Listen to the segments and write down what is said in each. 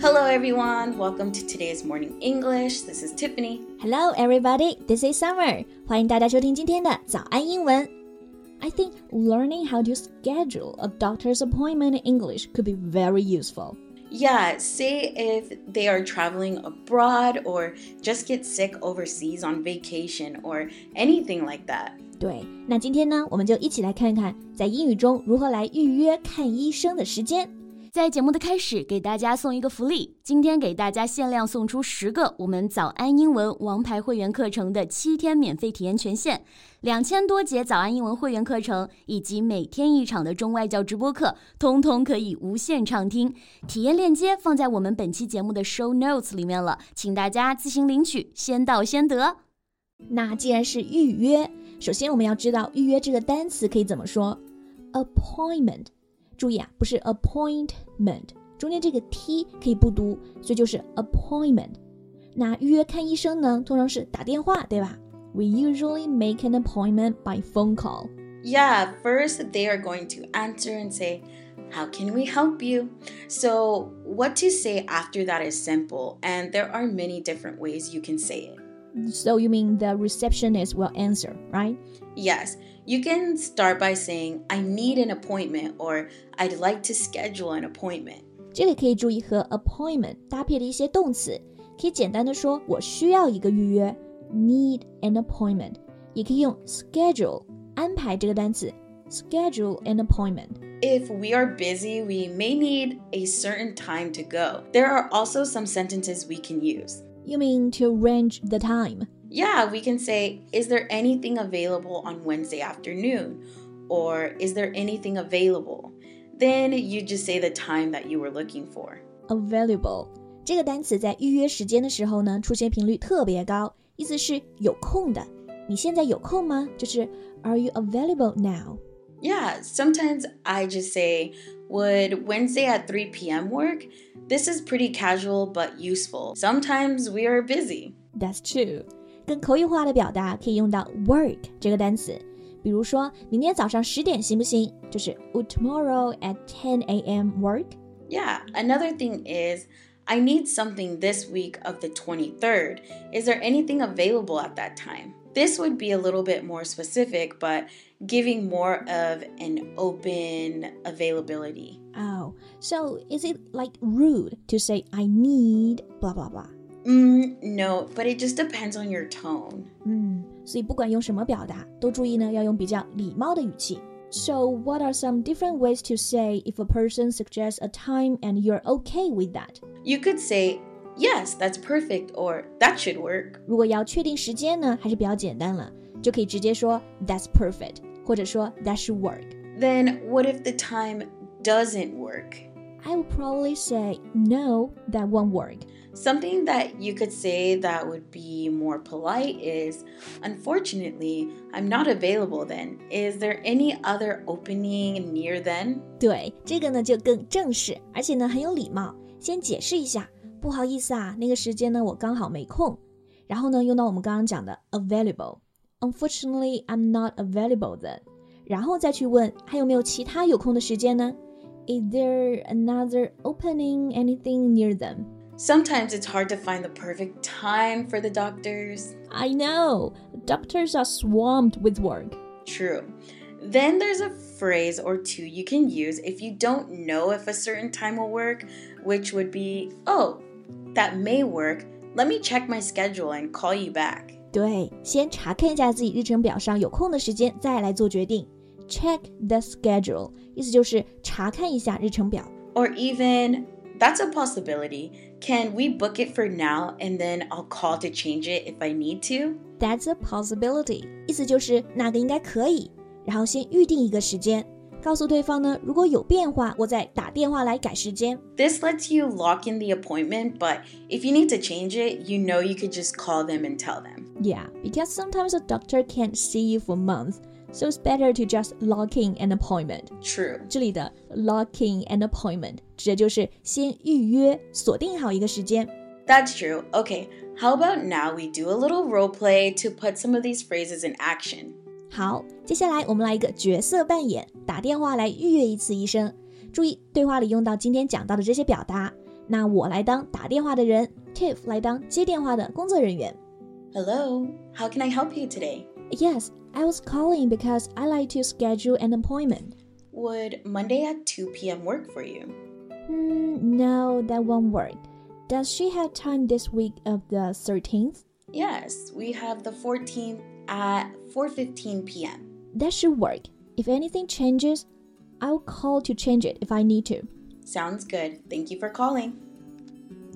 Hello, everyone. Welcome to today's morning English. This is Tiffany. Hello, everybody. This is Summer. 欢迎大家收听今天的早安英文。I think learning how to schedule a doctor's appointment in English could be very useful. Yeah, say if they are traveling abroad or just get sick overseas on vacation or anything like that. 对，那今天呢，我们就一起来看看在英语中如何来预约看医生的时间。 在节目的开始，给大家送一个福利。今天给大家限量送出十个我们早安英文王牌会员课程的七天免费体验权限，两千多节早安英文会员课程以及每天一场的中外教直播课，通通可以无限畅听。体验链接放在我们本期节目的 show notes 里面了，请大家自行领取，先到先得。那既然是预约，首先我们要知道预约这个单词可以怎么说？appointment。注意啊，不是 appointment，中间这个 t 可以不读，所以就是 appointment。那预约看医生呢，通常是打电话，对吧？We usually make an appointment by phone call. Yeah, first they are going to answer and say, How can we help you? So, what to say after that is simple, and there are many different ways you can say it. So, you mean the receptionist will answer, right? Yes. You can start by saying, I need an appointment or I'd like to schedule an appointment. 这里可以注意和 appointment 搭配的一些动词，可以简单的说我需要一个预约，need an appointment，也可以用 schedule 安排这个单词，schedule an appointment。If we are busy, we may need a certain time to go. There are also some sentences we can use. You mean to arrange the time? Yeah, we can say, Is there anything available on Wednesday afternoon? Or is there anything available? Then you just say the time that you were looking for. Available 这个单词在预约时间的时候呢，出现频率特别高，意思是有空的。你现在有空吗？就是 Are you available now? Yeah, sometimes I just say, Would Wednesday at 3 p.m. work? This is pretty casual but useful. Sometimes we are busy. That's true. 跟口语化的表达可以用到 work 这个单词，比如说明天早上十点行不行？就是 Would tomorrow at 10 a.m. work? Yeah. Another thing is. I need something this week of the 23rd. Is there anything available at that time? This would be a little bit more specific, but giving more of an open availability. Oh, so is it like rude to say, I need blah blah blah? Mm, no, but it just depends on your tone. 嗯，所以不管用什么表达，都注意呢要用比较礼貌的语气。So, what are some different ways to say if a person suggests a time and you're okay with that? You could say, Yes, that's perfect, or That should work. 如果要确定时间呢，还是比较简单了，就可以直接说 That's perfect，或者说 That should work. Then, what if the time doesn't work? I would probably say No, that won't work. Something that you could say that would be more polite is, Unfortunately, I'm not available then. Is there any other opening near then? 对，这个呢就更正式，而且呢很有礼貌。先解释一下，不好意思啊，那个时间呢我刚好没空。然后呢用到我们刚刚讲的 available。Unfortunately, I'm not available then。然后再去问还有没有其他有空的时间呢 ？Is there another opening anything near them? Sometimes it's hard to find the perfect time for the doctors. I know. Doctors are swamped with work. True. Then there's a phrase or two you can use if you don't know if a certain time will work, which would be, oh, that may work. Let me check my schedule and call you back. 对，先查看一下自己日程表上有空的时间，再来做决定。 Check the schedule，意思就是查看一下日程表。Or even that's a possibility. Can we book it for now and then I'll call to change it if I need to? That's a possibility. 意思就是那个应该可以，然后先预定一个时间，告诉对方呢，如果有变化，我再打电话来改时间。This lets you lock in the appointment, but if you need to change it, you know you could just call them and tell them. Yeah, because sometimes a doctor can't see you for months. So it's better to just lock in an appointment. True. 这里的 locking an appointment 指的就是先预约，锁定好一个时间。 That's true. Okay, how about now we do a little role play to put some of these phrases in action? 好，接下来我们来一个角色扮演，打电话来预约一次医生。注意，对话里用到今天讲到的这些表达。 那我来当打电话的人，Tiff 来当接电话的工作人员。Hello, how can I help you today? Yes, I was calling because I like to schedule an appointment. Would Monday at 2 p.m. work for you? Hmm, no, that won't work. Does she have time this week of the 13th? Yes, we have the 14th at 4:15 p.m. That should work. If anything changes, I'll call to change it if I need to. Sounds good. Thank you for calling.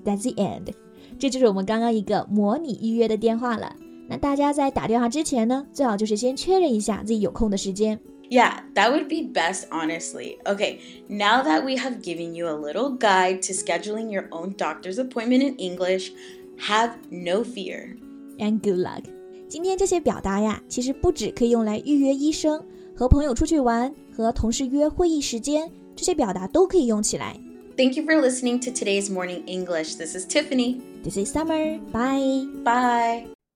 That's the end. 这就是我们刚刚一个模拟预约的电话了。 那大家在打电话之前呢，最好就是先确认一下自己有空的时间。Yeah, that would be best, honestly. Okay, now that we have given you a little guide to scheduling your own doctor's appointment in English, have no fear. And good luck. 今天这些表达呀，其实不只可以用来预约医生、和朋友出去玩、和同事约会议时间，这些表达都可以用起来。Thank you for listening to today's morning English. This is Tiffany. This is Summer. Bye. Bye.